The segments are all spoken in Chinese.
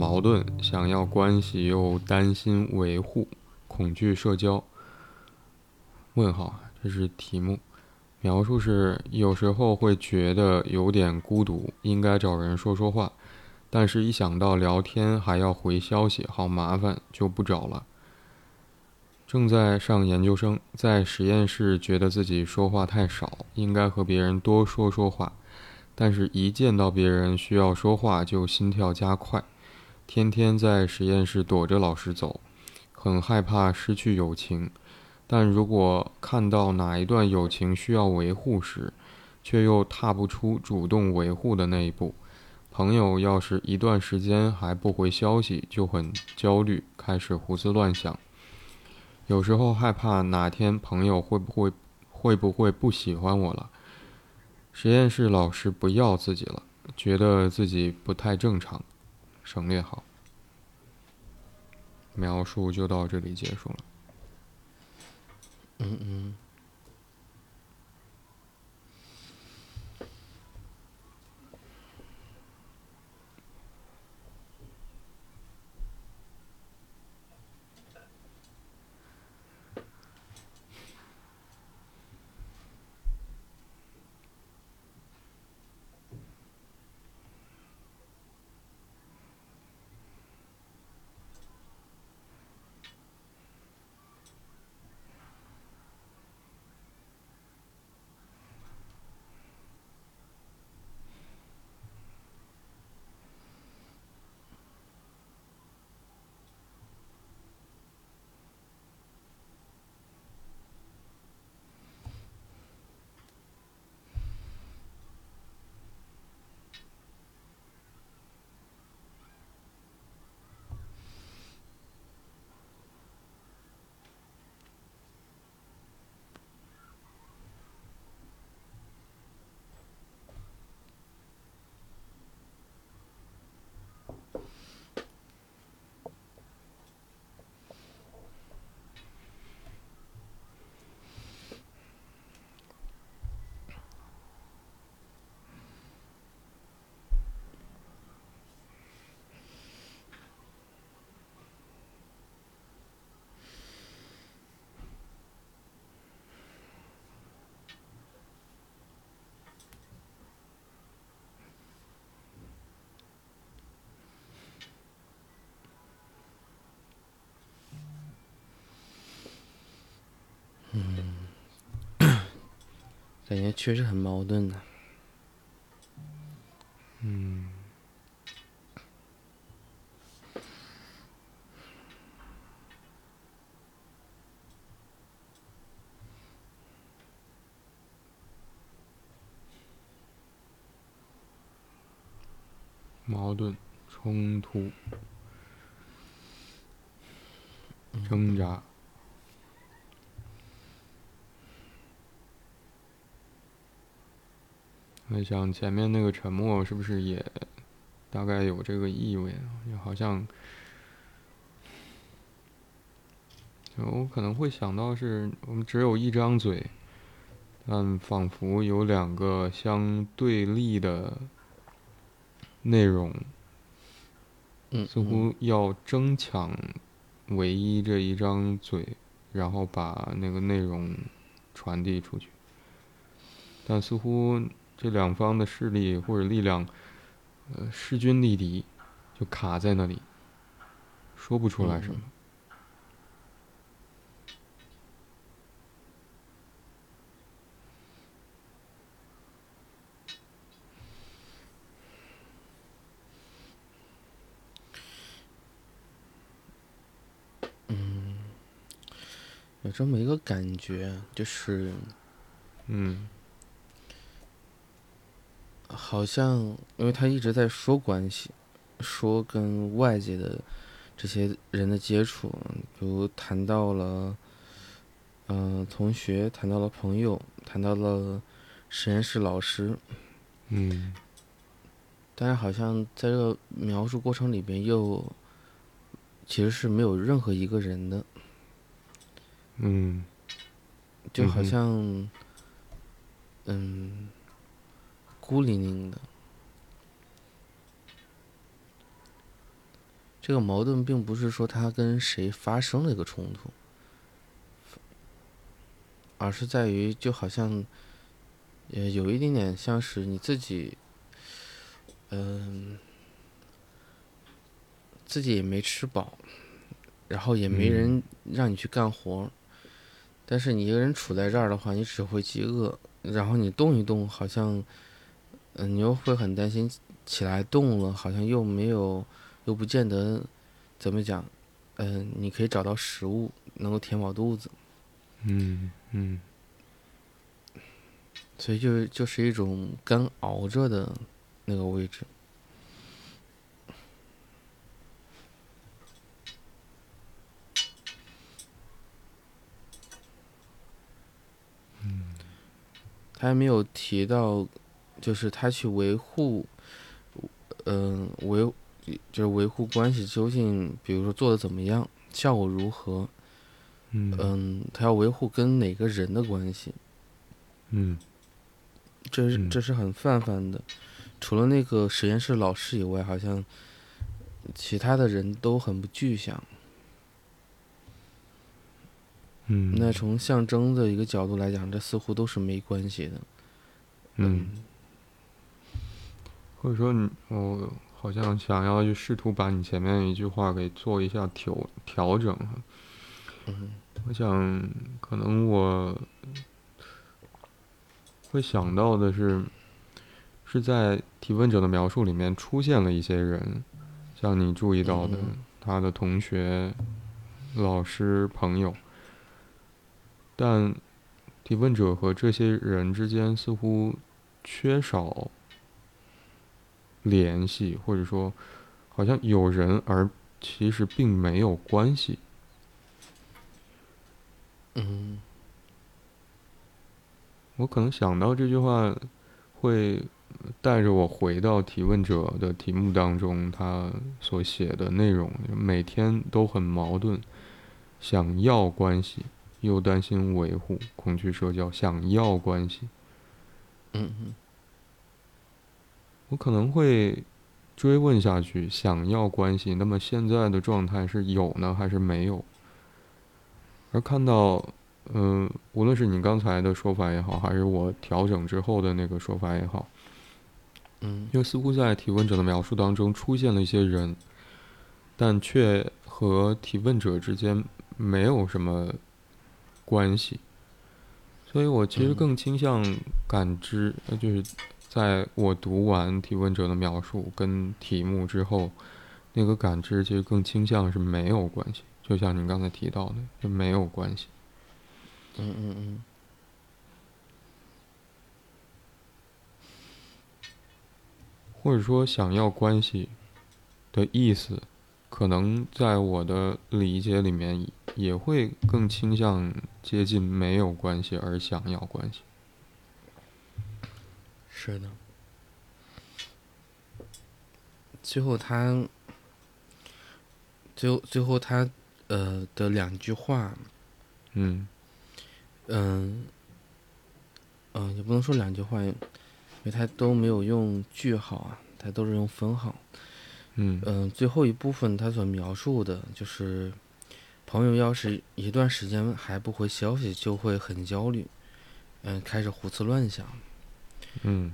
矛盾，想要关系又担心维护，恐惧社交。问号，这是题目。描述是有时候会觉得有点孤独，应该找人说说话，但是一想到聊天还要回消息，好麻烦，就不找了。正在上研究生，在实验室觉得自己说话太少，应该和别人多说说话。但是，一见到别人需要说话，就心跳加快。天天在实验室躲着老师走，很害怕失去友情。但如果看到哪一段友情需要维护时，却又踏不出主动维护的那一步。朋友要是一段时间还不回消息，就很焦虑，开始胡思乱想。有时候害怕哪天朋友会不会会不会不喜欢我了。实验室老师不要自己了，觉得自己不太正常，省略号。描述就到这里结束了。嗯嗯。感觉确实很矛盾呢矛盾、冲突、挣扎。我想前面那个沉默是不是也大概有这个意味啊？就好像，我可能会想到是我们只有一张嘴，但仿佛有两个相对立的内容，似乎要争抢唯一这一张嘴，然后把那个内容传递出去，但似乎。这两方的势力或者力量，呃，势均力敌，就卡在那里，说不出来什么。嗯，有这么一个感觉，就是，嗯。好像，因为他一直在说关系，说跟外界的这些人的接触，比如谈到了，嗯，同学，谈到了朋友，谈到了实验室老师，嗯，但是好像在这个描述过程里边，又其实是没有任何一个人的，嗯，就好像，嗯。孤零零的，这个矛盾并不是说他跟谁发生了一个冲突，而是在于就好像，呃，有一点点像是你自己，嗯、自己也没吃饱，然后也没人让你去干活儿，但是你一个人处在这儿的话，你只会饥饿，然后你动一动，好像，嗯、你又会很担心起来动了，好像又没有，又不见得怎么讲，嗯、你可以找到食物能够填饱肚子，嗯嗯。所以就就是一种干熬着的那个位置。他还没有提到，就是他去维护，嗯、维就是维护关系究竟，比如说做的怎么样，效果如何，嗯嗯，他要维护跟哪个人的关系，嗯这是嗯这是很泛泛的。除了那个实验室老师以外，好像其他的人都很不具象。嗯，那从象征的一个角度来讲，这似乎都是没关系的。嗯，或者说你我好像想要去试图把你前面一句话给做一下调调整哈。嗯我想可能我会想到的是，是在提问者的描述里面出现了一些人，像你注意到的嗯他的同学、老师、朋友，但提问者和这些人之间似乎缺少联系，或者说好像有人而其实并没有关系。嗯。我可能想到这句话，会带着我回到提问者的题目当中，他所写的内容，每天都很矛盾，想要关系，又担心维护，恐惧社交，想要关系，嗯嗯我可能会追问下去，想要关系，那么现在的状态是有呢，还是没有？而看到，嗯、无论是你刚才的说法也好，还是我调整之后的那个说法也好，嗯。因为似乎在提问者的描述当中出现了一些人，但却和提问者之间没有什么关系，所以我其实嗯。更倾向感知，呃就是在我读完提问者的描述跟题目之后，那个感知其实更倾向是没有关系，就像您刚才提到的，就没有关系。嗯嗯嗯或者说想要关系的意思，可能在我的理解里面也会更倾向接近没有关系而想要关系。是的。最后他，最后最后他呃的两句话，嗯嗯，嗯，也不能说两句话，因为他都没有用句号啊，他都是用分号。嗯嗯，最后一部分他所描述的就是，朋友要是一段时间还不回消息，就会很焦虑，嗯，开始胡思乱想，嗯。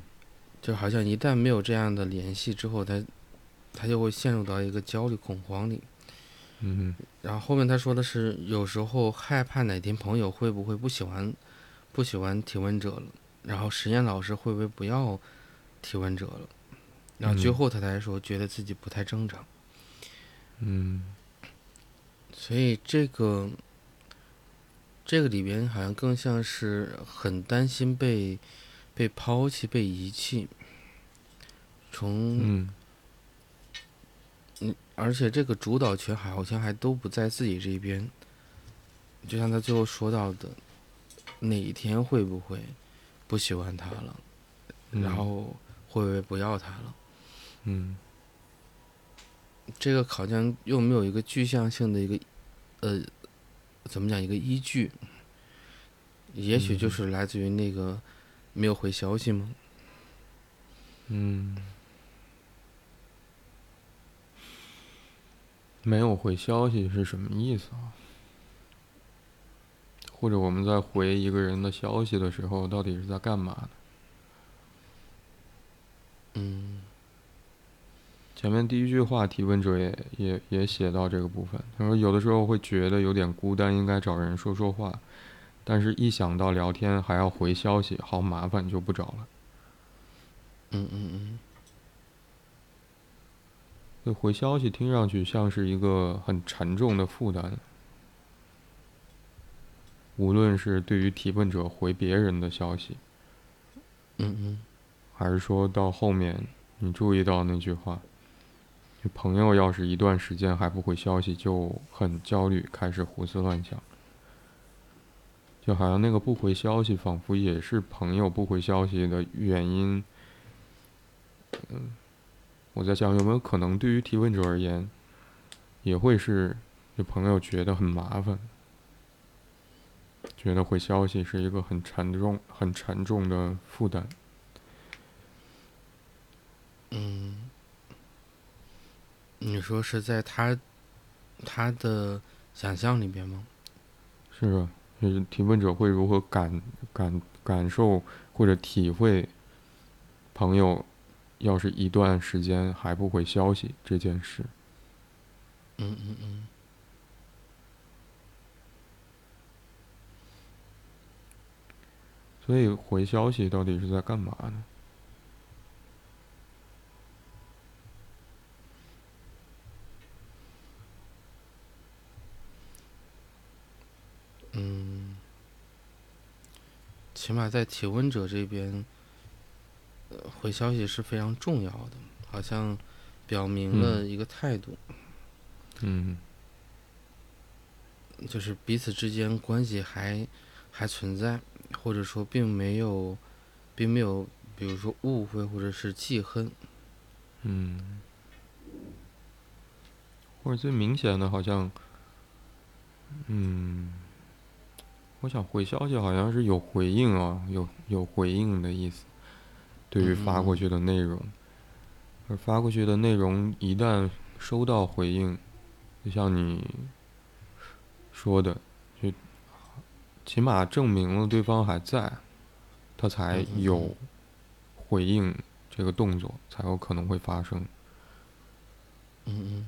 就好像一旦没有这样的联系之后，他他就会陷入到一个焦虑恐慌里。嗯。然后后面他说的是，有时候害怕哪天朋友会不会不喜欢，不喜欢提问者了，然后实验老师会不会不要提问者了，然后最嗯后他才说觉得自己不太正常，嗯。所以这个这个里边好像更像是很担心被被抛弃、被遗弃，从嗯而且这个主导权好像还都不在自己这边，就像他最后说到的，哪一天会不会不喜欢他了，嗯，然后会不会不要他了？嗯这个好像又没有一个具象性的一个，呃，怎么讲一个依据？也许就嗯是来自于那个没有回消息吗？嗯没有回消息是什么意思啊？或者我们在回一个人的消息的时候，到底是在干嘛呢？嗯前面第一句话，提问者也也也写到这个部分。他说，有的时候会觉得有点孤单，应该找人说说话，但是一想到聊天还要回消息，好麻烦，就不找了。嗯嗯嗯。这回消息听上去像是一个很沉重的负担，无论是对于提问者回别人的消息，嗯嗯。还是说到后面你注意到那句话，你朋友要是一段时间还不回消息，就很焦虑，开始胡思乱想，就好像那个不回消息，仿佛也是朋友不回消息的原因。嗯，我在想有没有可能对于提问者而言，也会是就朋友觉得很麻烦，觉得回消息是一个很沉重、很沉重的负担。嗯，你说是在他他的想象里边吗？是啊，就是提问者会如何感感感受或者体会朋友要是一段时间还不回消息这件事？嗯嗯嗯所以回消息到底是在干嘛呢？嗯，起码在提问者这边，呃，回消息是非常重要的，好像表明了一个态度，嗯。就是彼此之间关系还还存在，或者说并没有，并没有，比如说误会或者是记恨。嗯，或者最明显的，好像，嗯，我想回消息好像是有回应啊，有有回应的意思，对于发过去的内容，而发过去的内容一旦收到回应，就像你说的，就起码证明了对方还在，他才有回应这个动作，才有可能会发生。嗯嗯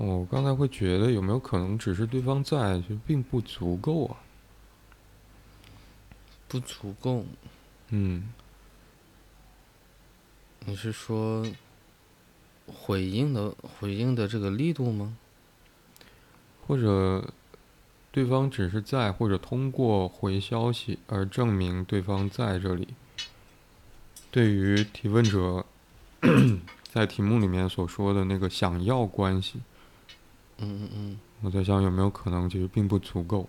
那我刚才会觉得有没有可能只是对方在，就并不足够啊？不足够。嗯，你是说回应的回应的这个力度吗？或者对方只是在，或者通过回消息而证明对方在这里。对于提问者 在题目里面所说的那个想要关系，嗯嗯嗯我在想有没有可能其实并不足够，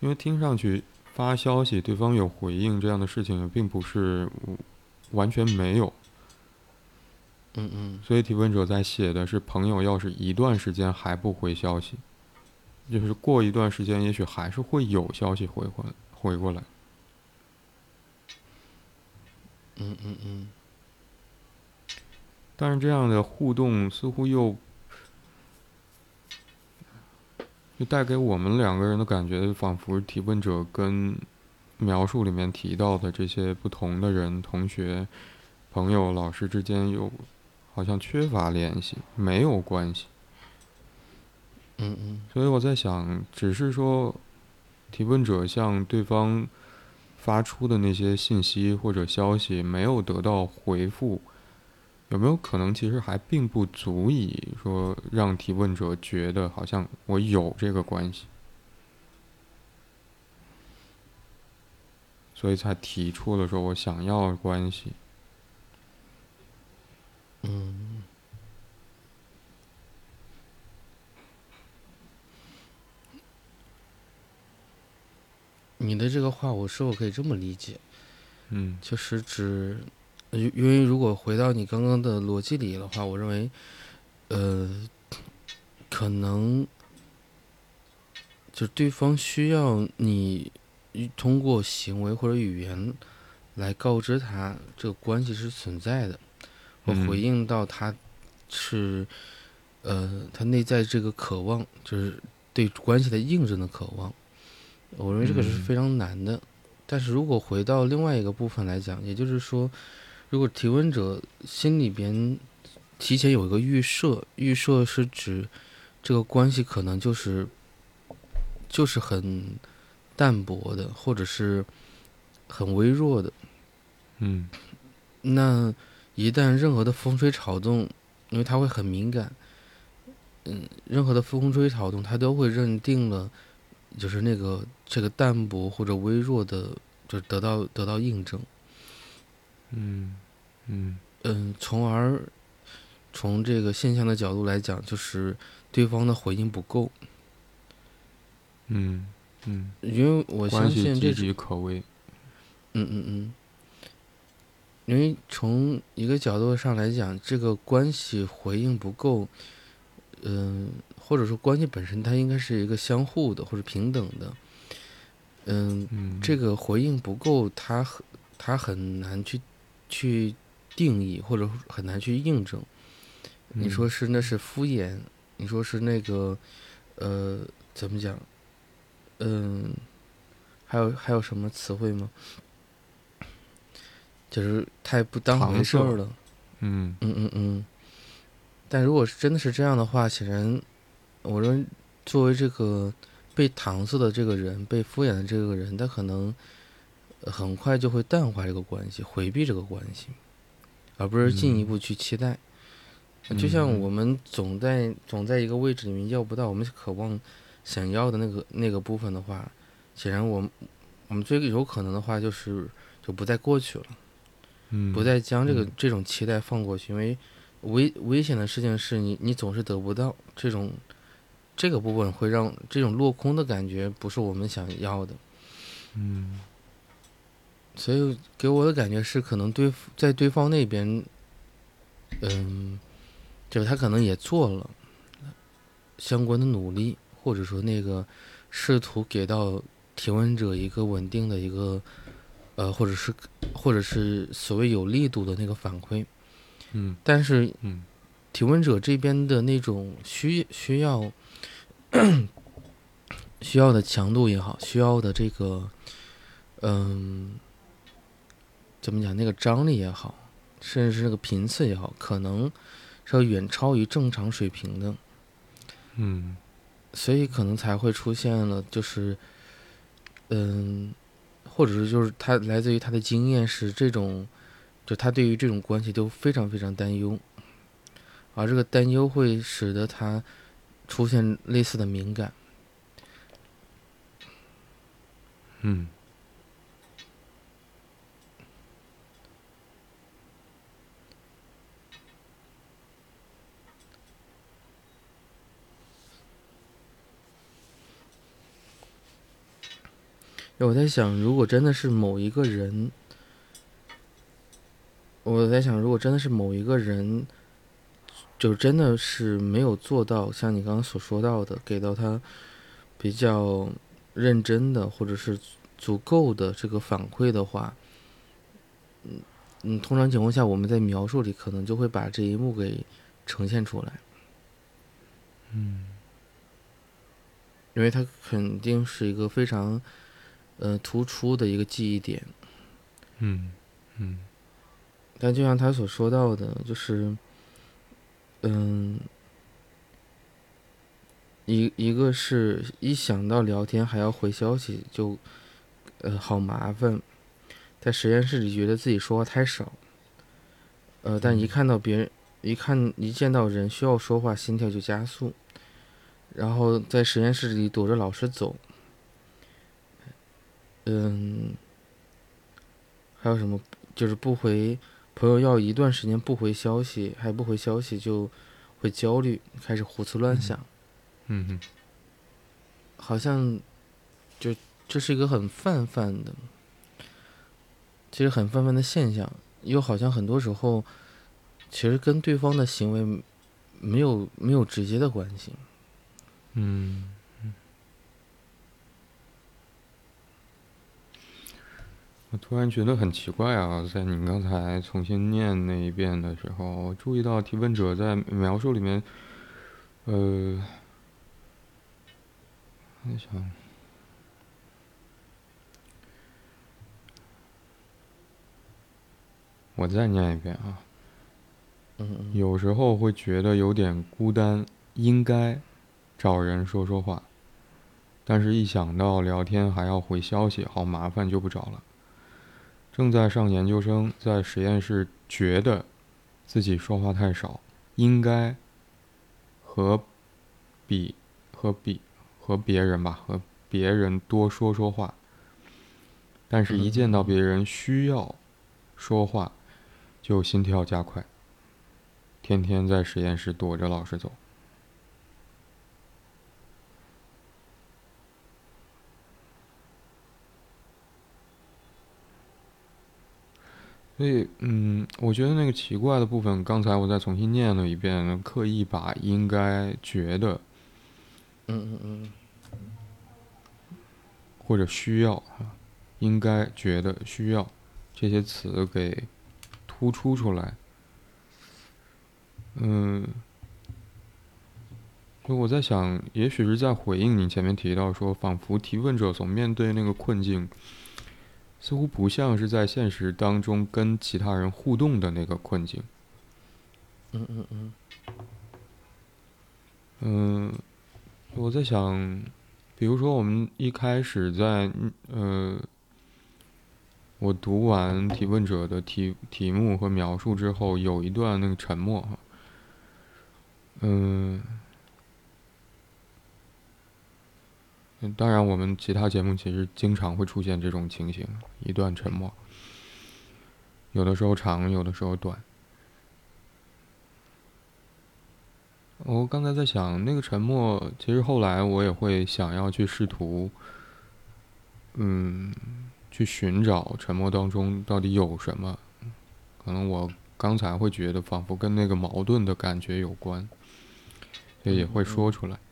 因为听上去发消息对方有回应这样的事情并不是完全没有。嗯嗯所以提问者在写的是朋友要是一段时间还不回消息，就是过一段时间也许还是会有消息回回回过来。嗯嗯嗯但是这样的互动似乎又就带给我们两个人的感觉，仿佛提问者跟描述里面提到的这些不同的人、同学、朋友、老师之间有好像缺乏联系，没有关系。嗯嗯所以我在想，只是说提问者向对方发出的那些信息或者消息没有得到回复，有没有可能其实还并不足以说让提问者觉得好像我有这个关系，所以才提出了说我想要关系。嗯，你的这个话，我是否可以这么理解？嗯就是指，因因为如果回到你刚刚的逻辑里的话，我认为，呃，可能就就对方需要你通过行为或者语言来告知他这个关系是存在的，我回应到他是呃他内在这个渴望，就是对关系的印证的渴望。我认为这个是非常难的。但是如果回到另外一个部分来讲，也就是说，如果提问者心里边提前有一个预设，预设是指这个关系可能就是就是很淡薄的，或者是很微弱的，嗯，那一旦任何的风吹草动，因为他会很敏感，嗯，任何的风吹草动，他都会认定了。就是那个这个淡薄或者微弱的，就得到得到印证。嗯嗯嗯，从而从这个现象的角度来讲，就是对方的回应不够。嗯嗯，因为我相信这岌岌可危。嗯嗯嗯，因为从一个角度上来讲，这个关系回应不够，嗯。或者说，关系本身它应该是一个相互的或者平等的，嗯，这个回应不够，他很他很难去去定义，或者很难去印证。你说是那是敷衍，你说是那个呃怎么讲？嗯，还有还有什么词汇吗？就是太不当回事儿了。嗯嗯嗯嗯。但如果是真的是这样的话，显然。我认为，作为这个被搪塞的这个人，被敷衍的这个人，他可能很快就会淡化这个关系，回避这个关系，而不是进一步去期待。就像我们总在总在一个位置里面要不到我们渴望想要的那个那个部分的话，显然我们我们最有可能的话就是就不再过去了，不再将这个这种期待放过去，因为危危险的事情是你你总是得不到这种。这个部分会让这种落空的感觉不是我们想要的，嗯，所以给我的感觉是，可能对在对方那边，嗯，就是他可能也做了相关的努力，或者说那个试图给到提问者一个稳定的一个，呃，或者是或者是所谓有力度的那个反馈，嗯，但是，嗯，提问者这边的那种需需要。需要的强度也好，需要的这个，嗯，怎么讲？那个张力也好，甚至是那个频次也好，可能是要远超于正常水平的。嗯，所以可能才会出现了，就是，嗯，或者是就是他来自于他的经验是这种，就他对于这种关系都非常非常担忧，而这个担忧会使得他。出现类似的敏感，嗯，我在想，如果真的是某一个人，我在想，如果真的是某一个人。就真的是没有做到像你刚刚所说到的，给到他比较认真的或者是足够的这个反馈的话，嗯嗯，通常情况下我们在描述里可能就会把这一幕给呈现出来，嗯，因为他肯定是一个非常呃突出的一个记忆点，嗯嗯，但就像他所说到的，就是。嗯，一一个是一想到聊天还要回消息就，呃，好麻烦，在实验室里觉得自己说话太少，呃，但一看到别人，一看一见到人需要说话，心跳就加速，然后在实验室里躲着老师走，嗯，还有什么就是不回。朋友要一段时间不回消息，还不回消息就会焦虑，开始胡思乱想。嗯哼，好像就这是一个很泛泛的，其实很泛泛的现象，又好像很多时候其实跟对方的行为没有没有直接的关系。嗯我突然觉得很奇怪啊，在你刚才重新念那一遍的时候，我注意到提问者在描述里面，呃，我想，我再念一遍啊。嗯嗯有时候会觉得有点孤单，应该找人说说话，但是一想到聊天还要回消息，好麻烦，就不找了。正在上研究生，在实验室觉得自己说话太少，应该和比和比和别人吧，和别人多说说话。但是，一见到别人需要说话，就心跳加快。天天在实验室躲着老师走。所以，嗯，我觉得那个奇怪的部分，刚才我再重新念了一遍，刻意把“应该”“觉得”嗯嗯嗯或者“需要”啊，“应该”“觉得”“需要”这些词给突出出来。嗯，就我在想，也许是在回应你前面提到说，仿佛提问者所面对那个困境。似乎不像是在现实当中跟其他人互动的那个困境。嗯嗯嗯嗯，我在想，比如说我们一开始在呃，我读完提问者的题题目和描述之后，有一段那个沉默哈。嗯。当然，我们其他节目其实经常会出现这种情形：一段沉默，有的时候长，有的时候短。我刚才在想，那个沉默，其实后来我也会想要去试图，嗯，去寻找沉默当中到底有什么。可能我刚才会觉得，仿佛跟那个矛盾的感觉有关，所以也会说出来。嗯，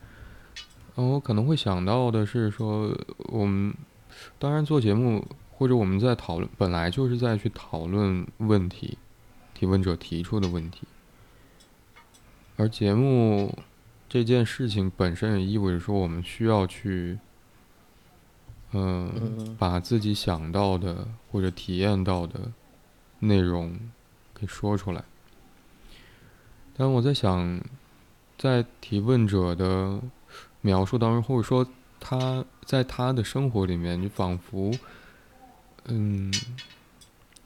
我可能会想到的是说，我们当然做节目，或者我们在讨论，本来就是在去讨论问题，提问者提出的问题，而节目这件事情本身也意味着说，我们需要去，嗯，把自己想到的或者体验到的内容给说出来。但我在想，在提问者的。描述当中，或者说他在他的生活里面，你仿佛，嗯，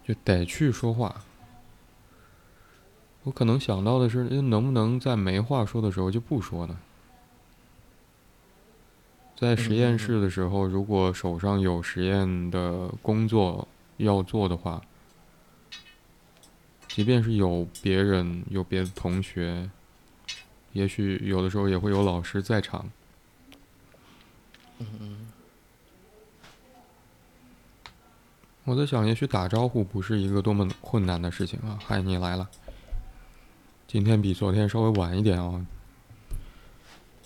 就得去说话。我可能想到的是，能不能在没话说的时候就不说呢？在实验室的时候，如果手上有实验的工作要做的话，即便是有别人、有别的同学，也许有的时候也会有老师在场。嗯嗯，我在想，也许打招呼不是一个多么困难的事情啊！嗨，你来了。今天比昨天稍微晚一点啊，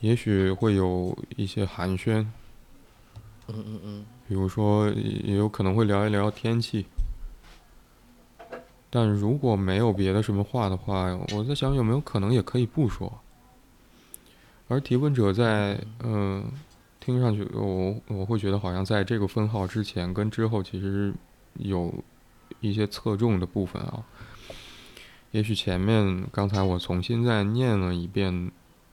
也许会有一些寒暄。嗯嗯嗯。比如说，也有可能会聊一聊天气。但如果没有别的什么话的话，我在想有没有可能也可以不说。而提问者在嗯。听上去，我我会觉得好像在这个分号之前跟之后，其实有一些侧重的部分啊。也许前面刚才我重新再念了一遍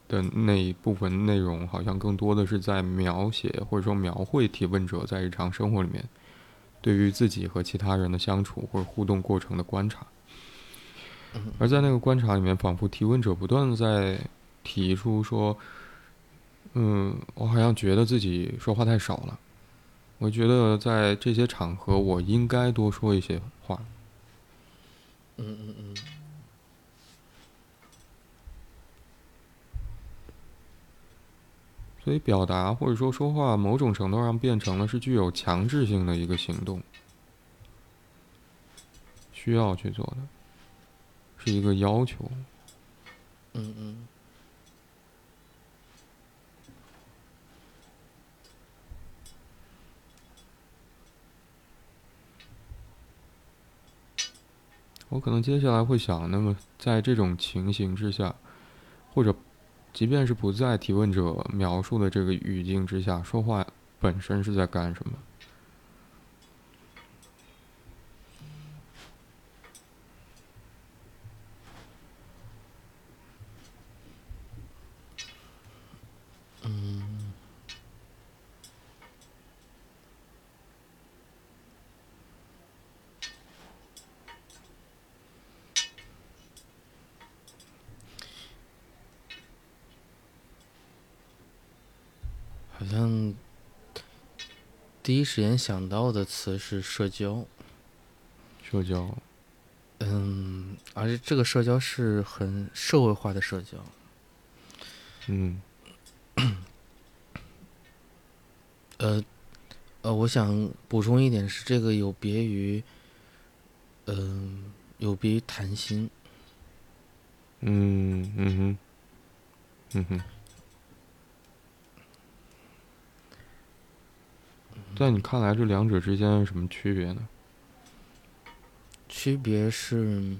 的那一部分内容，好像更多的是在描写或者说描绘提问者在日常生活里面对于自己和其他人的相处或者互动过程的观察。而在那个观察里面，仿佛提问者不断的在提出说。嗯，我好像觉得自己说话太少了。我觉得在这些场合，我应该多说一些话。嗯嗯嗯。所以表达或者说说话，某种程度上变成了是具有强制性的一个行动，需要去做的，是一个要求。嗯嗯。我可能接下来会想，那么在这种情形之下，或者即便是不在提问者描述的这个语境之下，说话本身是在干什么？嗯像第一时间想到的词是社交，社交，嗯，而且这个社交是很社会化的社交，嗯。呃，呃，我想补充一点是，这个有别于，嗯、有别于谈心，嗯嗯哼，嗯哼。在你看来，这两者之间有什么区别呢？区别是，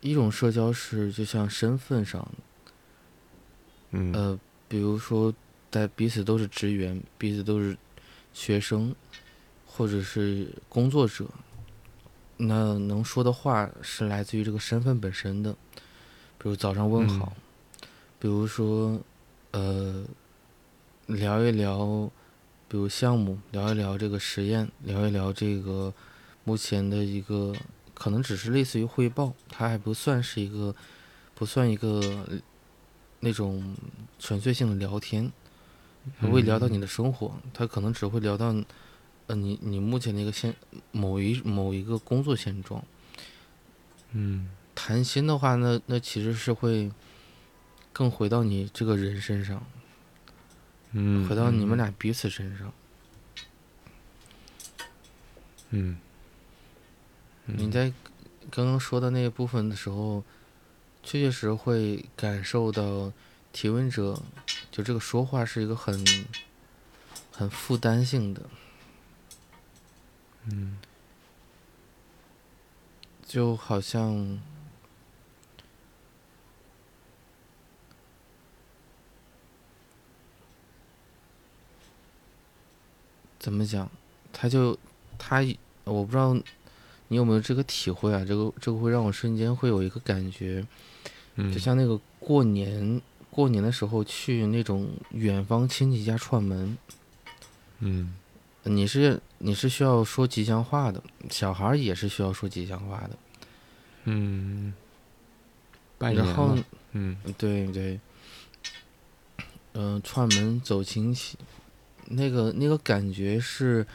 一种社交是就像身份上，嗯呃，比如说在彼此都是职员，彼此都是学生，或者是工作者，那能说的话是来自于这个身份本身的，比如早上问好，比如说呃聊一聊，比如项目，聊一聊这个实验，聊一聊这个目前的一个可能只是类似于汇报，它还不算是一个不算一个那种纯粹性的聊天，不会聊到你的生活，他可能只会聊到，呃，你你目前的一个现某一某一个工作现状。嗯。谈心的话那，那其实是会更回到你这个人身上，嗯，回到你们嗯。俩彼此身上。嗯，嗯。你在刚刚说的那一部分的时候，确确实会感受到提问者就这个说话是一个很很负担性的，嗯。就好像怎么讲，他就他我不知道你有没有这个体会啊？这个这个会让我瞬间会有一个感觉，嗯，就像那个过年过年的时候去那种远方亲戚家串门，嗯。你是你是需要说吉祥话的，小孩儿也是需要说吉祥话的，嗯，然后嘛嗯。对对，嗯、串门走亲戚，那个那个感觉是，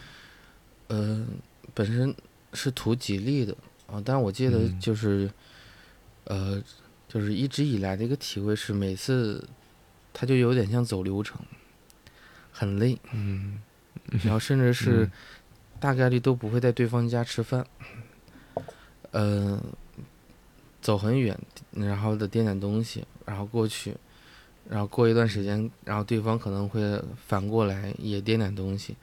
呃，本身是图吉利的啊，但我记得嗯。就是，呃，就是一直以来的一个体会是，每次它就有点像走流程，很累，嗯。然后甚至是嗯。大概率都不会在对方家吃饭，呃，走很远，然后的点点东西，然后过去，然后过一段时间，然后对方可能会反过来也点点东西，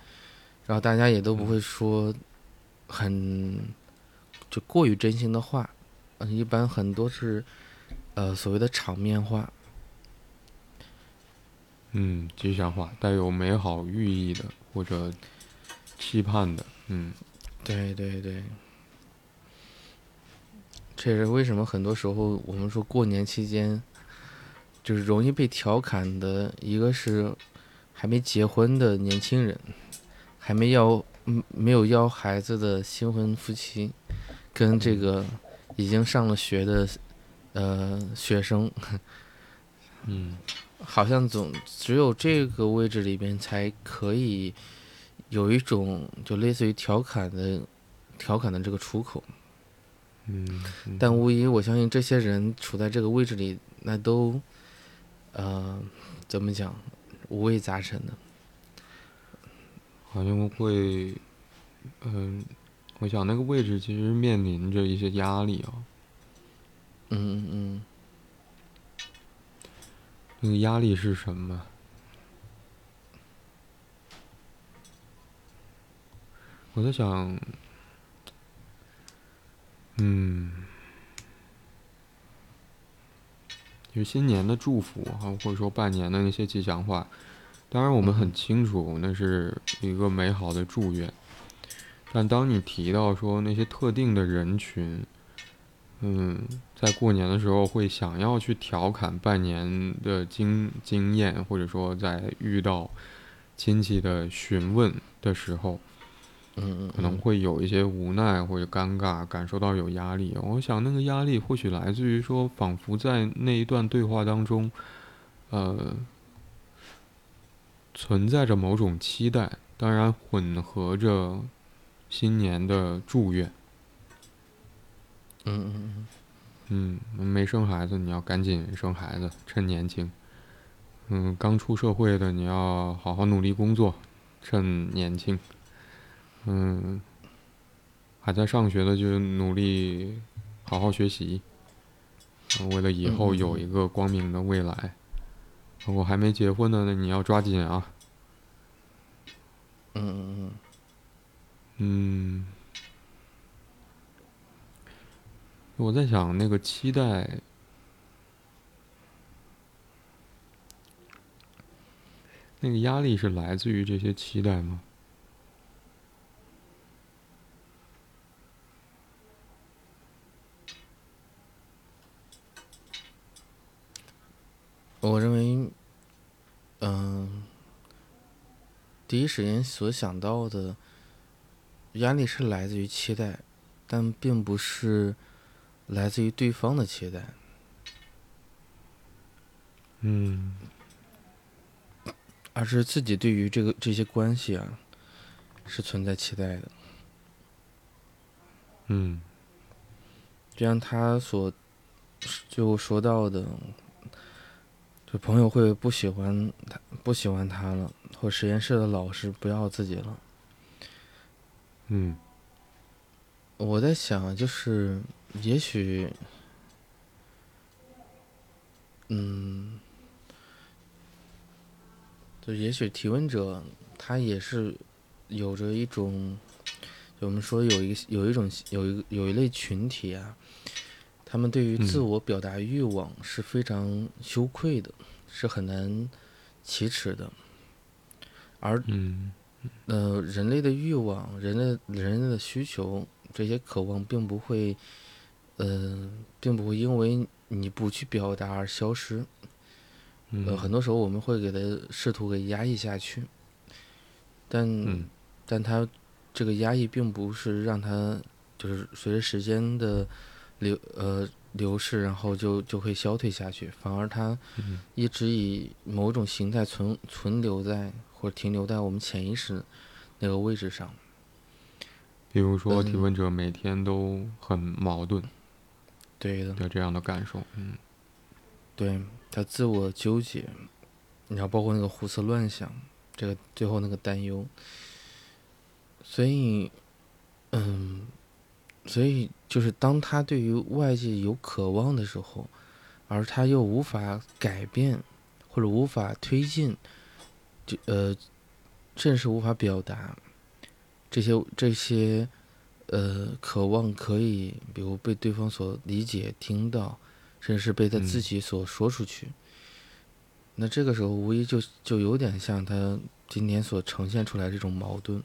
然后大家也都不会说很就过于真心的话，嗯，一般很多是呃所谓的场面话，嗯，吉祥话带有美好寓意的或者期盼的，嗯。对对对，这也是为什么很多时候我们说过年期间，就是容易被调侃的，一个是还没结婚的年轻人，还没要嗯没有要孩子的新婚夫妻，跟这个已经上了学的呃学生，嗯好像总只有这个位置里边才可以有一种就类似于调侃的调侃的这个出口。嗯，嗯但无疑，我相信这些人处在这个位置里，那都，呃，怎么讲，五味杂陈的。好像会，嗯，我想那个位置其实面临着一些压力啊，嗯嗯嗯，那个压力是什么？我在想，嗯，就新年的祝福哈，或者说拜年的那些吉祥话，当然我们很清楚那是一个美好的祝愿，但当你提到说那些特定的人群，嗯，在过年的时候会想要去调侃拜年的经经验，或者说在遇到亲戚的询问的时候。嗯可能会有一些无奈或者尴尬，感受到有压力。我想那个压力或许来自于说，仿佛在那一段对话当中，呃，存在着某种期待，当然混合着新年的祝愿。嗯嗯嗯，没生孩子，你要赶紧生孩子，趁年轻。嗯，刚出社会的，你要好好努力工作，趁年轻。嗯，还在上学的就努力好好学习，为了以后有一个光明的未来。如果还没结婚呢，那你要抓紧啊。嗯嗯嗯。嗯，我在想那个期待，那个压力是来自于这些期待吗？我认为，嗯，第一时间所想到的压力是来自于期待，但并不是来自于对方的期待。嗯，而是自己对于这个这些关系啊，是存在期待的。嗯，就像他所就说到的。就朋友会不喜欢他，不喜欢他了，或实验室的老师不要自己了。嗯，我在想，就是也许，嗯，就也许提问者他也是有着一种，我们说有一有一种有一个有一类群体啊。他们对于自我表达欲望是非常羞愧的，是很难启齿的。而，嗯呃，人类的欲望、人类人类的需求，这些渴望，并不会，呃，并不会因为你不去表达而消失。呃，很多时候我们会给他试图给压抑下去，但，但他这个压抑并不是让他就是随着时间的。流呃流逝，然后就就会消退下去，反而它一直以某种形态存存留在或者停留在我们潜意识那个位置上。比如说，提问者每天都很矛盾，对的，有这样的感受，嗯，对他自我纠结，然后包括那个胡思乱想，这个最后那个担忧，所以，嗯。所以，就是当他对于外界有渴望的时候，而他又无法改变，或者无法推进，就呃，甚至无法表达这些这些呃渴望，可以比如被对方所理解、听到，甚至是被他自己所说出去。那这个时候，无疑就就有点像他今天所呈现出来这种矛盾。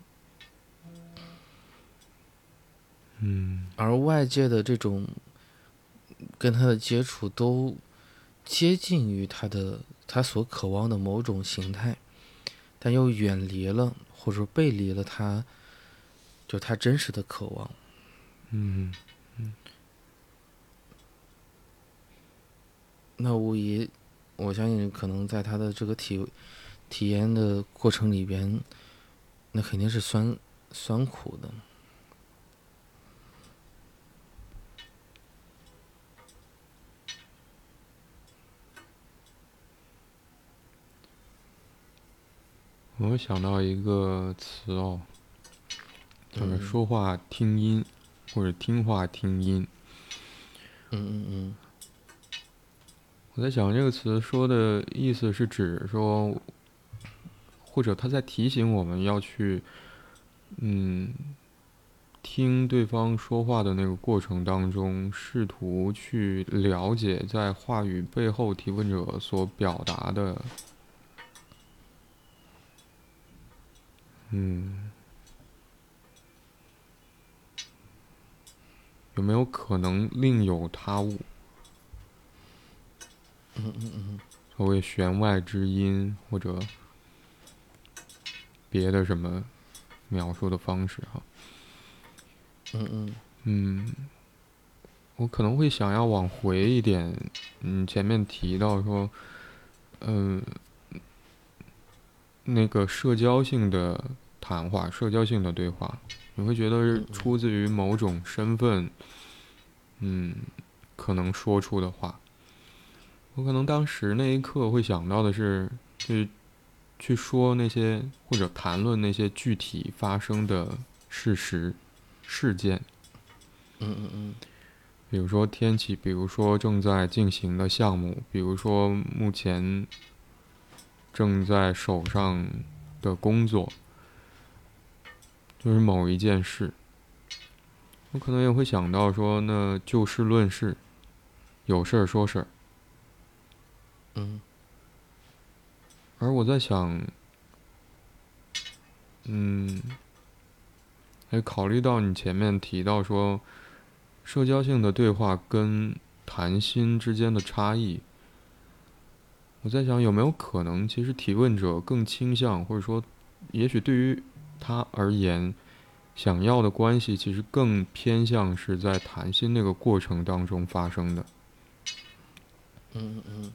嗯，而外界的这种跟他的接触都接近于他的他所渴望的某种形态，但又远离了或者说背离了他，就他真实的渴望。嗯嗯。那无疑，我相信可能在他的这个体体验的过程里边，那肯定是酸酸苦的。我想到一个词哦，就是说话听音，或者听话听音。嗯嗯嗯。我在想这个词说的意思是指说，或者他在提醒我们要去，嗯，听对方说话的那个过程当中，试图去了解在话语背后提问者所表达的，嗯，有没有可能另有他物？嗯嗯嗯，所谓弦外之音，或者别的什么描述的方式哈。嗯嗯嗯，我可能会想要往回一点。嗯，前面提到说，嗯，那个社交性的谈话、社交性的对话，你会觉得是出自于某种身份，嗯，可能说出的话。我可能当时那一刻会想到的是，去去说那些或者谈论那些具体发生的事实。事件，嗯嗯嗯，比如说天气，比如说正在进行的项目，比如说目前正在手上的工作，就是某一件事，我可能也会想到说，那就事论事，有事儿说事儿，嗯，而我在想，嗯。还考虑到你前面提到说，社交性的对话跟谈心之间的差异，我在想有没有可能，其实提问者更倾向，或者说，也许对于他而言，想要的关系其实更偏向是在谈心那个过程当中发生的，嗯嗯，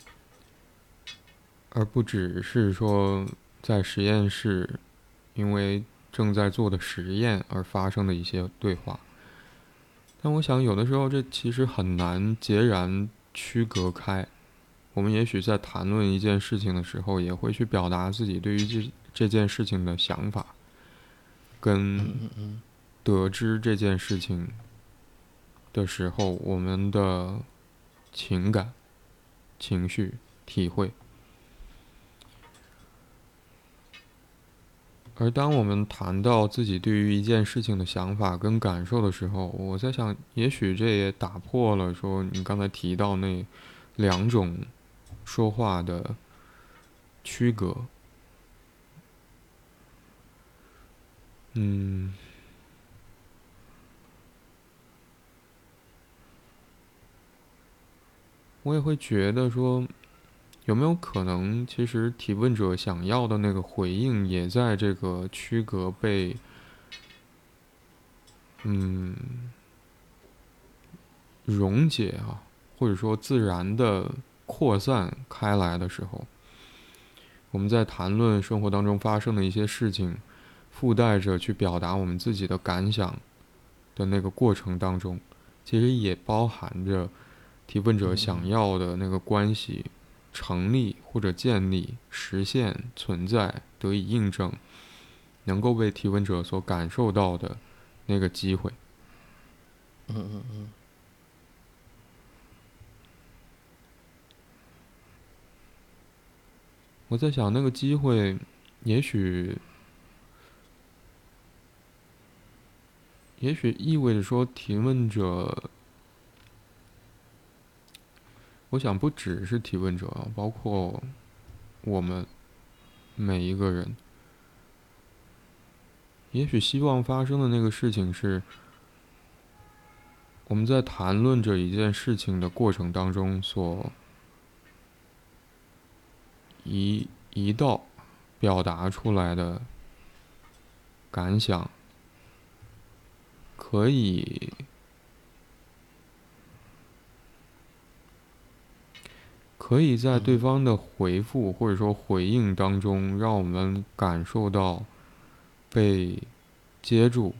而不只是说在实验室，因为。正在做的实验而发生的一些对话，但我想有的时候这其实很难截然区隔开。我们也许在谈论一件事情的时候，也会去表达自己对于这这件事情的想法，跟得知这件事情的时候我们的情感、情绪、体会。而当我们谈到自己对于一件事情的想法跟感受的时候，我在想，也许这也打破了说你刚才提到那两种说话的区隔。嗯，我也会觉得说。有没有可能，其实提问者想要的那个回应，也在这个区隔被，嗯，溶解啊，或者说自然的扩散开来的时候，我们在谈论生活当中发生的一些事情，附带着去表达我们自己的感想的那个过程当中，其实也包含着提问者想要的那个关系。成立或者建立、实现、存在、得以印证，能够被提问者所感受到的那个机会。嗯嗯嗯。我在想，那个机会，也许，也许意味着说，提问者。我想，不只是提问者，包括我们每一个人，也许希望发生的那个事情是，我们在谈论着一件事情的过程当中所一一道表达出来的感想，可以。可以在对方的回复或者说回应当中，让我们感受到被接住、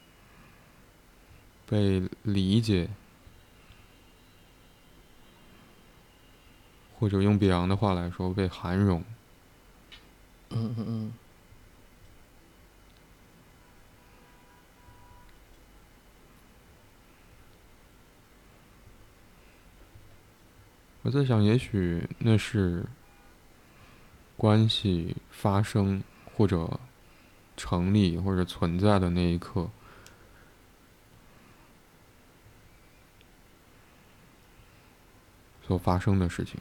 被理解，或者用比昂的话来说，被涵容。嗯嗯嗯。我在想，也许那是关系发生或者成立或者存在的那一刻。所发生的事情。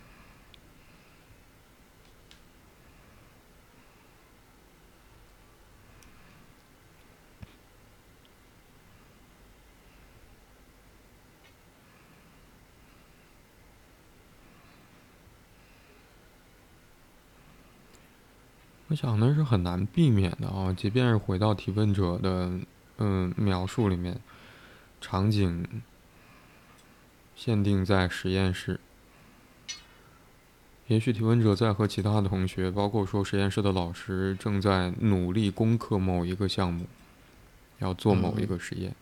我想那是很难避免的啊，即便是回到提问者的嗯描述里面，场景限定在实验室，也许提问者在和其他的同学，包括说实验室的老师，正在努力攻克某一个项目，要做某一个实验，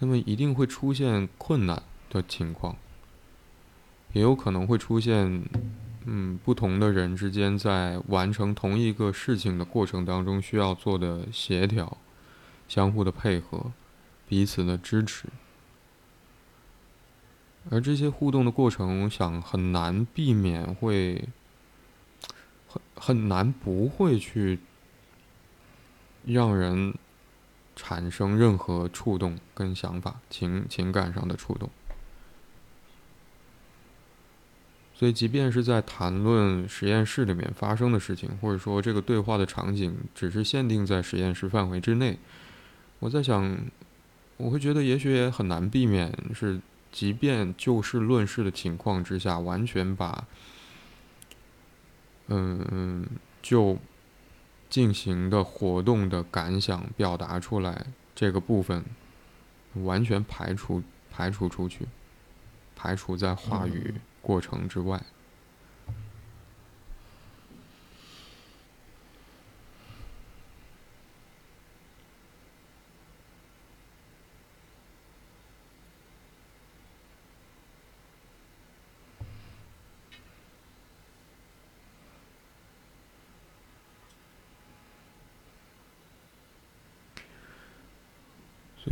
那么一定会出现困难的情况，也有可能会出现。嗯，不同的人之间在完成同一个事情的过程当中，需要做的协调、相互的配合、彼此的支持，而这些互动的过程，我想很难避免会很很难不会去让人产生任何触动跟想法、情情感上的触动。所以，即便是在谈论实验室里面发生的事情，或者说这个对话的场景只是限定在实验室范围之内，我在想，我会觉得也许也很难避免是，即便就事论事的情况之下，完全把，嗯，就进行的活动的感想表达出来这个部分，完全排除排除出去，排除在话语。过程之外，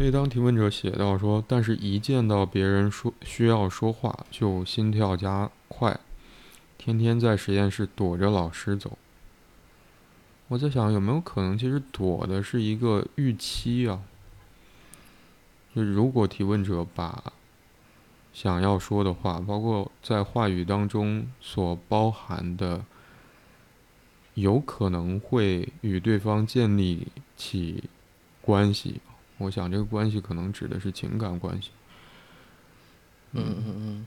所以当提问者写到说：“但是，一见到别人说需要说话，就心跳加快，天天在实验室躲着老师走。”我在想，有没有可能，其实躲的是一个预期啊？就如果提问者把想要说的话，包括在话语当中所包含的，有可能会与对方建立起关系。我想，这个关系可能指的是情感关系。嗯嗯嗯。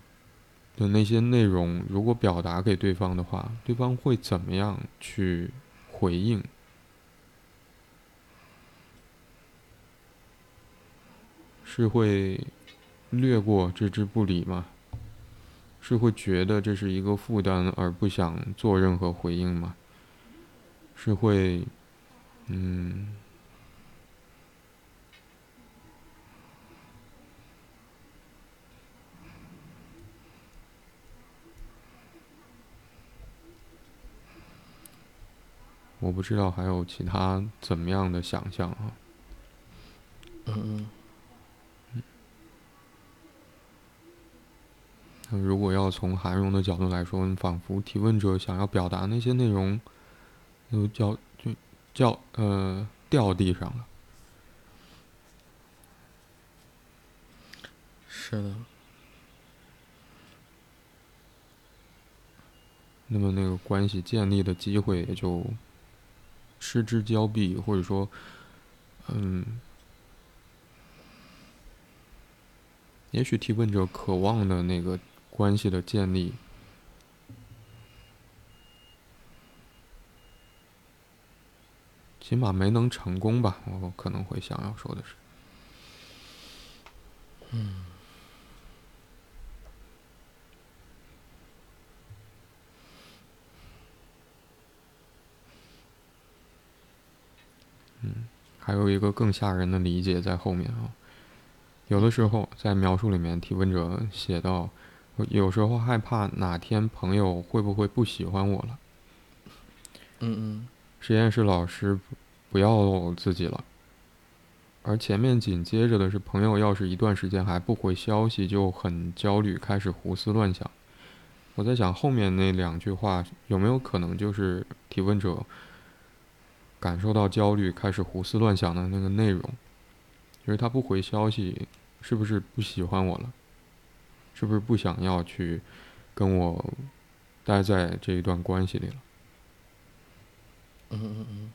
的那些内容，如果表达给对方的话，对方会怎么样去回应？是会略过、置之不理吗？是会觉得这是一个负担而不想做任何回应吗？是会，嗯。我不知道还有其他怎么样的想象啊。嗯嗯。那如果要从韩荣的角度来说，仿佛提问者想要表达那些内容，都叫就叫呃掉地上了。是的。那么那个关系建立的机会也就。失之交臂，或者说，嗯，也许提问者渴望的那个关系的建立，起码没能成功吧？我可能会想要说的是，嗯。嗯，还有一个更吓人的理解在后面啊。有的时候在描述里面，提问者写到，有时候害怕哪天朋友会不会不喜欢我了。嗯嗯。实验室老师不要自己了。而前面紧接着的是，朋友要是一段时间还不回消息，就很焦虑，开始胡思乱想。我在想后面那两句话有没有可能就是提问者。感受到焦虑，开始胡思乱想的那个内容，就是他不回消息，是不是不喜欢我了？是不是不想要去跟我待在这一段关系里了？嗯嗯嗯。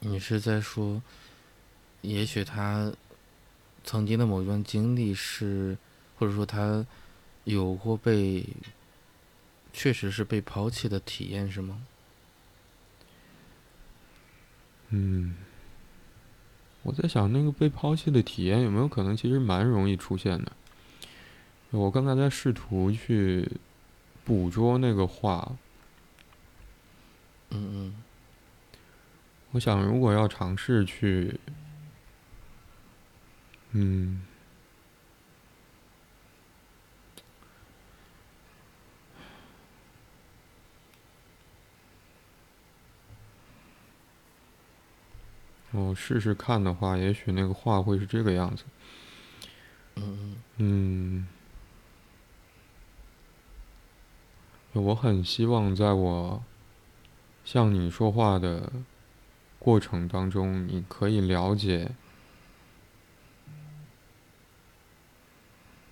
你是在说，也许他曾经的某一段经历是，或者说他有过被，确实是被抛弃的体验，是吗？嗯，我在想，那个被抛弃的体验有没有可能，其实蛮容易出现的。我刚才在试图去捕捉那个话。嗯嗯。我想，如果要尝试去，嗯，我试试看的话，也许那个画会是这个样子。嗯嗯。我很希望在我向你说话的。过程当中，你可以了解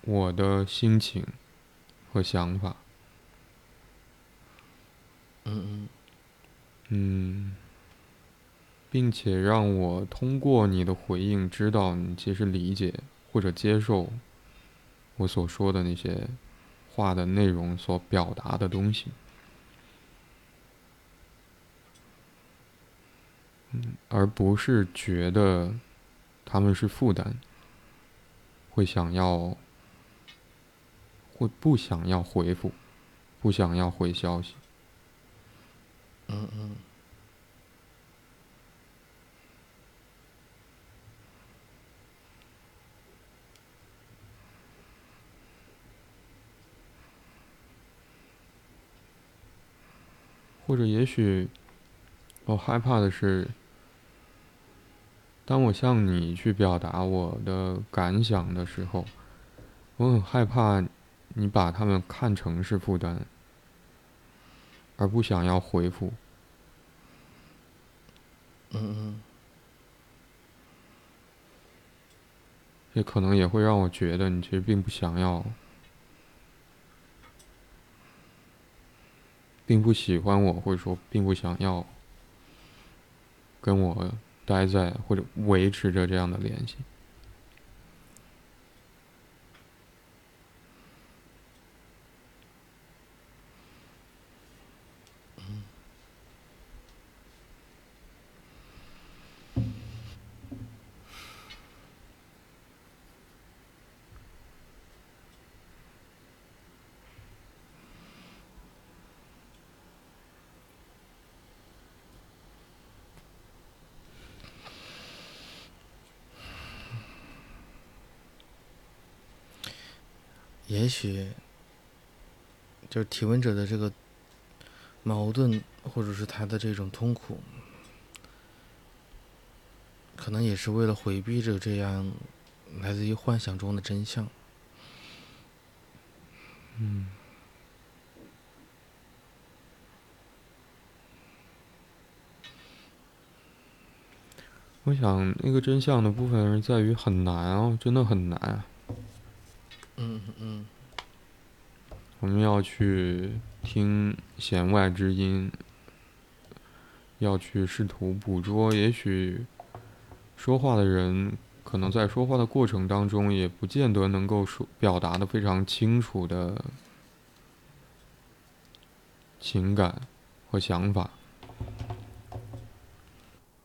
我的心情和想法。嗯嗯。嗯，并且让我通过你的回应，知道你其实理解或者接受我所说的那些话的内容所表达的东西。嗯而不是觉得他们是负担，会想要，会不想要回复，不想要回消息。嗯嗯。或者也许，我害怕的是。当我向你去表达我的感想的时候，我很害怕你把他们看成是负担，而不想要回复。嗯嗯。也可能也会让我觉得你其实并不想要，并不喜欢我，或者说并不想要跟我。待在或者维持着这样的联系。也许，就是提问者的这个矛盾，或者是他的这种痛苦，可能也是为了回避着这样来自于幻想中的真相。嗯。我想，那个真相的部分是在于很难哦，真的很难。嗯嗯，我们要去听弦外之音，要去试图捕捉。也许说话的人可能在说话的过程当中，也不见得能够说表达的非常清楚的情感和想法，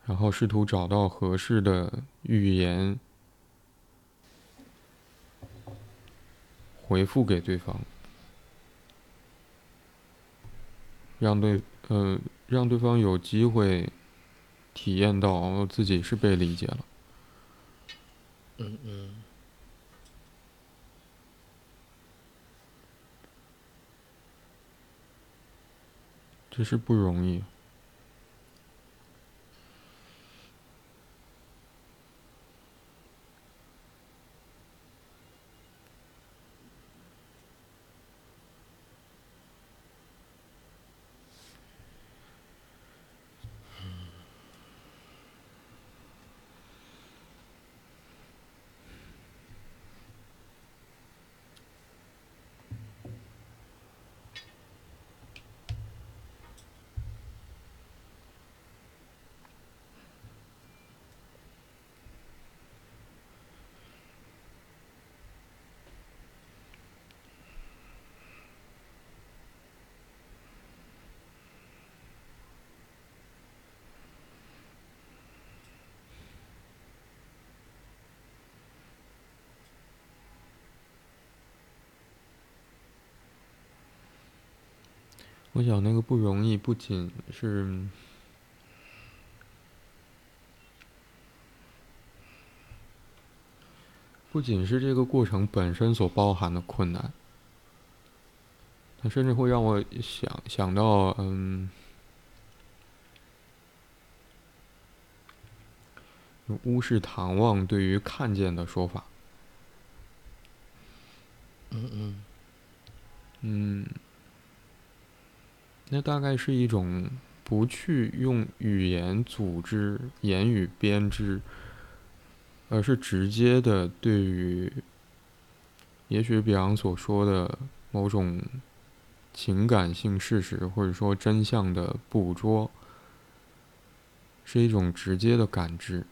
然后试图找到合适的语言。回复给对方，让对呃让对方有机会体验到自己是被理解了。嗯嗯，这是不容易。我想那个不容易，不仅是不仅是这个过程本身所包含的困难，它甚至会让我想想到，嗯，乌氏唐望对于看见的说法。嗯嗯嗯，那大概是一种不去用语言组织、言语编织。而是直接的对于，也许比昂所说的某种情感性事实或者说真相的捕捉，是一种直接的感知。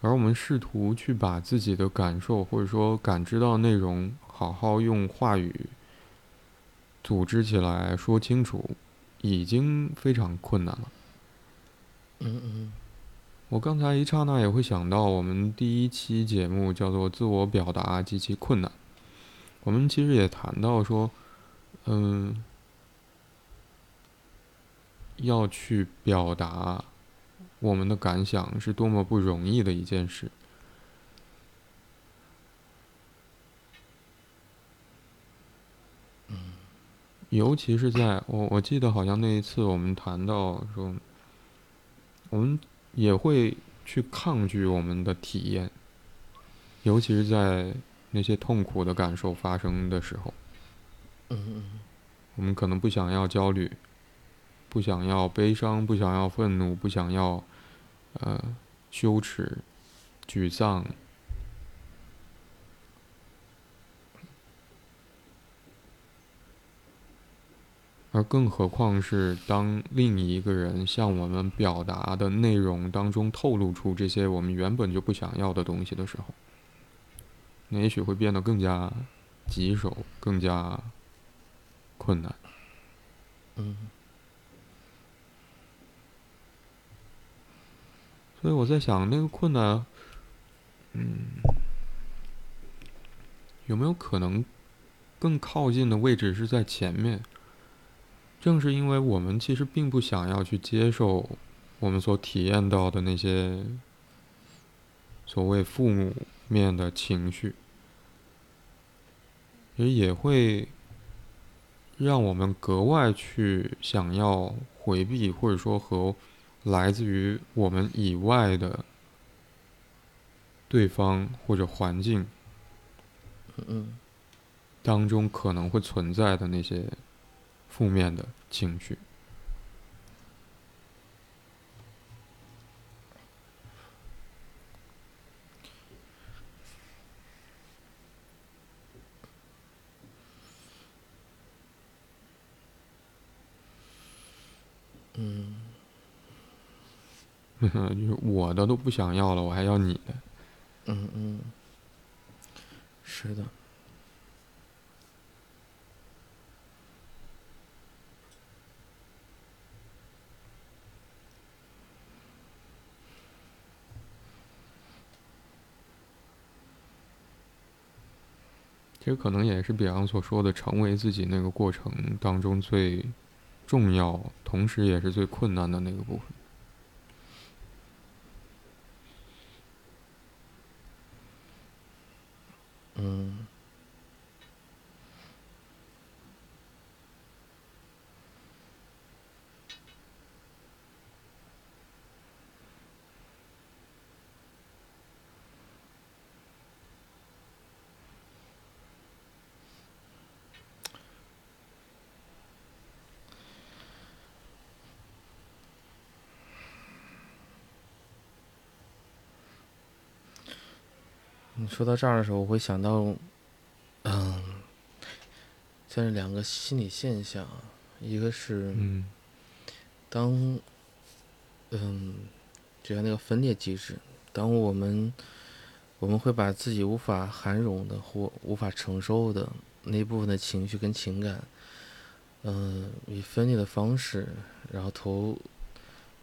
而我们试图去把自己的感受或者说感知到内容，好好用话语组织起来说清楚，已经非常困难了。嗯嗯。我刚才一刹那也会想到，我们第一期节目叫做“自我表达极其困难”。我们其实也谈到说，嗯，要去表达我们的感想是多么不容易的一件事。尤其是在我我记得好像那一次我们谈到说，我们。也会去抗拒我们的体验，尤其是在那些痛苦的感受发生的时候。嗯我们可能不想要焦虑，不想要悲伤，不想要愤怒，不想要呃羞耻、沮丧。而更何况是当另一个人向我们表达的内容当中透露出这些我们原本就不想要的东西的时候，那也许会变得更加棘手，更加困难。嗯。所以我在想，那个困难，嗯，有没有可能更靠近的位置是在前面？正是因为我们其实并不想要去接受我们所体验到的那些所谓负面的情绪，也也会让我们格外去想要回避，或者说和来自于我们以外的对方或者环境，嗯，当中可能会存在的那些。负面的情绪。嗯，就是我的都不想要了，我还要你的。嗯嗯，是的。其实可能也是比昂所说的，成为自己那个过程当中最重要，同时也是最困难的那个部分。嗯。你说到这儿的时候，我会想到，嗯，像是两个心理现象，一个是，当，嗯，就像那个分裂机制，当我们，我们会把自己无法涵容的或无法承受的那部分的情绪跟情感，嗯，以分裂的方式，然后投，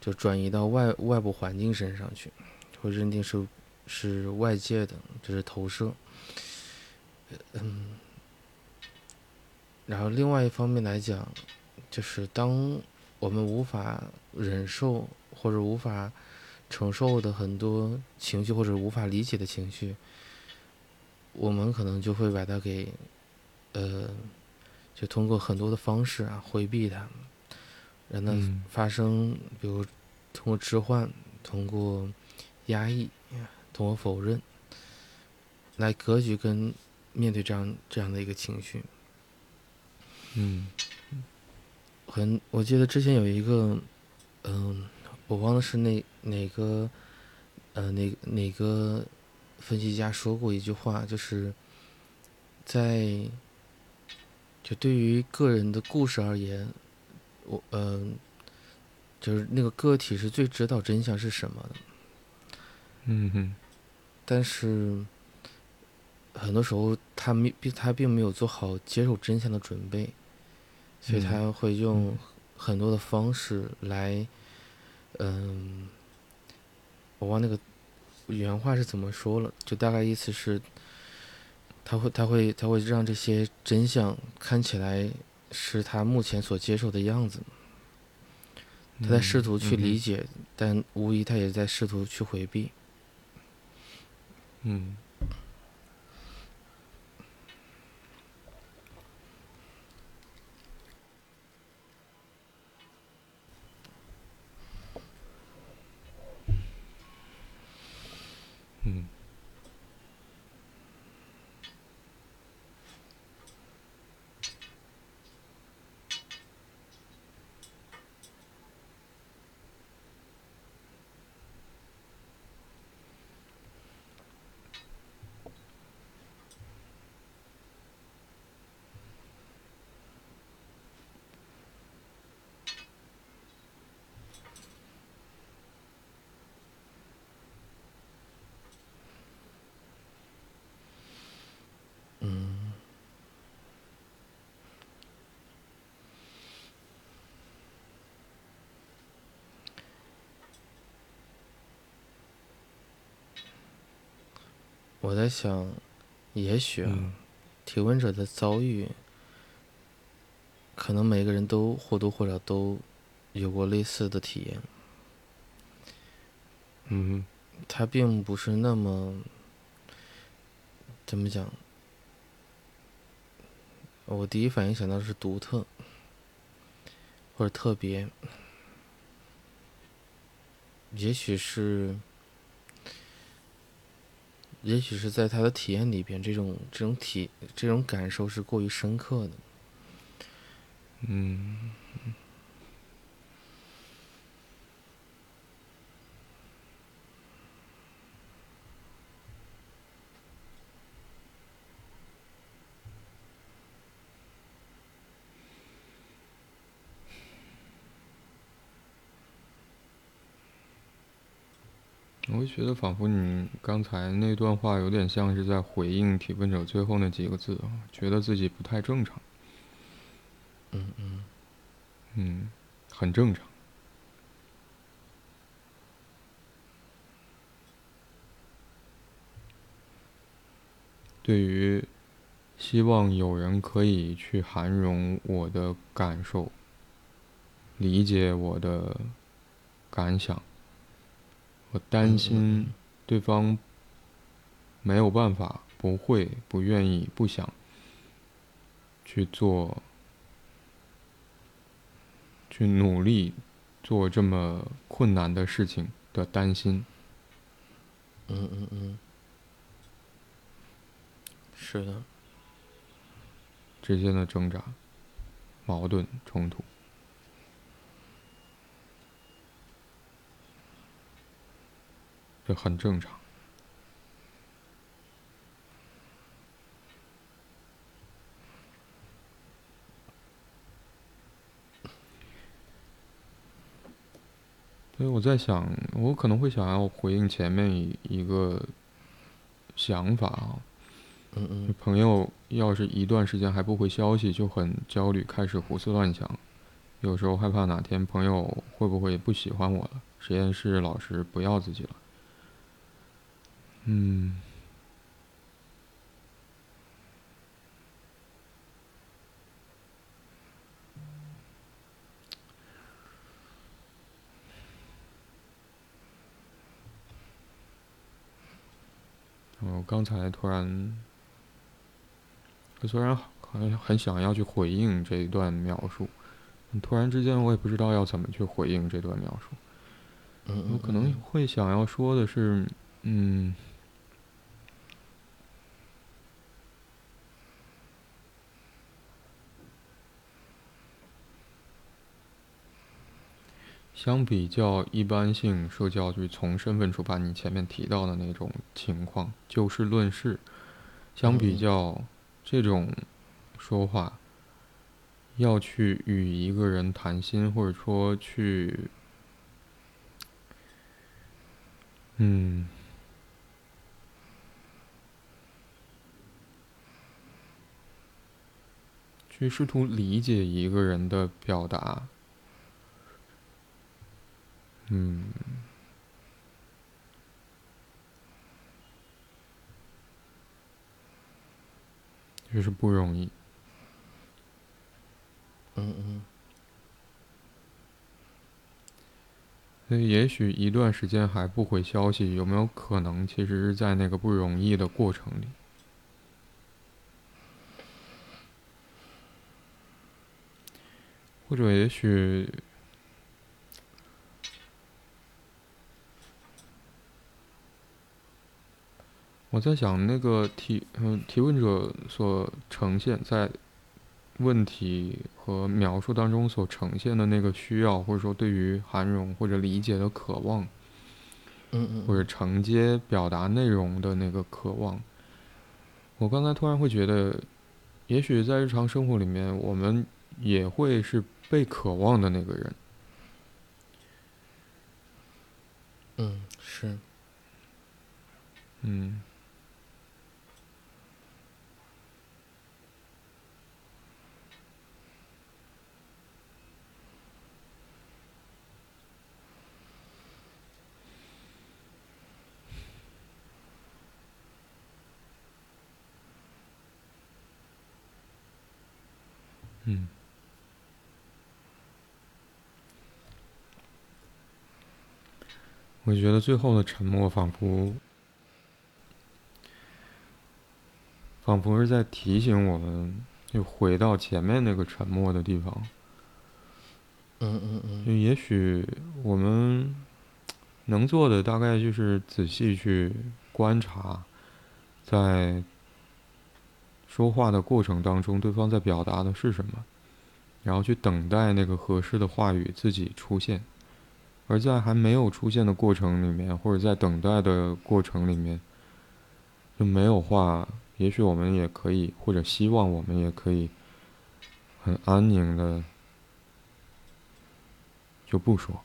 就转移到外外部环境身上去，会认定是。是外界的，这是投射。嗯，然后另外一方面来讲，就是当我们无法忍受或者无法承受的很多情绪，或者无法理解的情绪，我们可能就会把它给，呃，就通过很多的方式啊回避它，让它嗯发生，比如通过置换，通过压抑，通过否认，来格局跟面对这样这样的一个情绪。嗯很，我记得之前有一个，嗯，我忘了是哪哪个，呃，哪哪个分析家说过一句话，就是在就对于个人的故事而言，我嗯、就是那个个体是最知道真相是什么的，嗯哼但是很多时候他没并他并没有做好接受真相的准备，所以嗯他会用嗯很多的方式来，嗯，我忘那个原话是怎么说了，就大概意思是，他会他会他会让这些真相看起来是他目前所接受的样子，他在试图去理解。解，但无疑他也在试图去回避。嗯嗯嗯，我在想，也许啊，嗯提问者的遭遇，可能每个人都或多或少都有过类似的体验。嗯他并不是那么怎么讲？我第一反应想到的是独特或者特别，也许是，也许是在他的体验里边，这种这种体这种感受是过于深刻的。嗯觉得，仿佛你刚才那段话有点像是在回应提问者最后那几个字啊，觉得自己不太正常。嗯嗯嗯，很正常。对于希望有人可以去涵容我的感受，理解我的感想，我担心对方没有办法、不会、不愿意、不想去做。去努力做这么困难的事情的担心，嗯嗯嗯，是的，之间的挣扎、矛盾、冲突，这很正常。所以我在想，我可能会想要回应前面一一个想法啊，嗯嗯朋友要是一段时间还不回消息，就很焦虑，开始胡思乱想。有时候害怕哪天朋友会不会不喜欢我了，实验室老师不要自己了。嗯。我刚才突然，我虽然很很想要去回应这一段描述，突然之间我也不知道要怎么去回应这段描述。我可能会想要说的是，嗯。相比较一般性社交，就是从身份出发，你前面提到的那种情况，就事论事，相比较这种说话，要去与一个人谈心，或者说去。嗯，去试图理解一个人的表达，嗯，就是不容易。嗯嗯。所以，也许一段时间还不回消息，有没有可能，其实是在那个不容易的过程里？或者，也许我在想，那个提嗯提问者所呈现在。问题和描述当中所呈现的那个需要，或者说对于涵容或者理解的渴望，嗯嗯，或者承接表达内容的那个渴望，我刚才突然会觉得，也许在日常生活里面，我们也会是被渴望的那个人。嗯，是。嗯。嗯，我觉得最后的沉默仿佛，仿佛是在提醒我们，就回到前面那个沉默的地方。嗯嗯嗯。就也许我们能做的，大概就是仔细去观察，在。说话的过程当中，对方在表达的是什么，然后去等待那个合适的话语自己出现，而在还没有出现的过程里面，或者在等待的过程里面，就没有话，也许我们也可以，或者希望我们也可以，很安宁的就不说。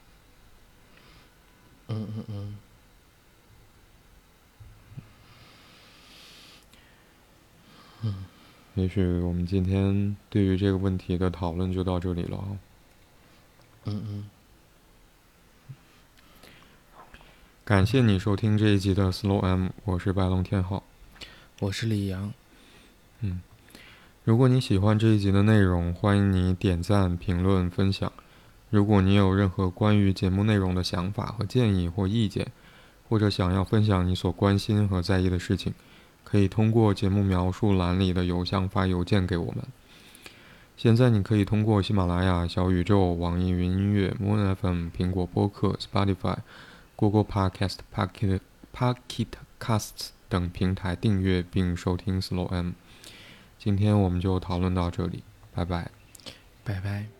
嗯嗯嗯。嗯，也许我们今天对于这个问题的讨论就到这里了。嗯嗯。感谢你收听这一集的 Slow M，我是白龙天浩，我是李阳。嗯，如果你喜欢这一集的内容，欢迎你点赞、评论、分享。如果你有任何关于节目内容的想法和建议或意见，或者想要分享你所关心和在意的事情。可以通过节目描述栏里的邮箱发邮件给我们。现在你可以通过喜马拉雅、小宇宙、网易云音乐、Moon FM、苹果播客、Spotify、Google Podcast、Pocket Pocket Casts 等平台订阅并收听 Slow M。今天我们就讨论到这里，拜拜，拜拜。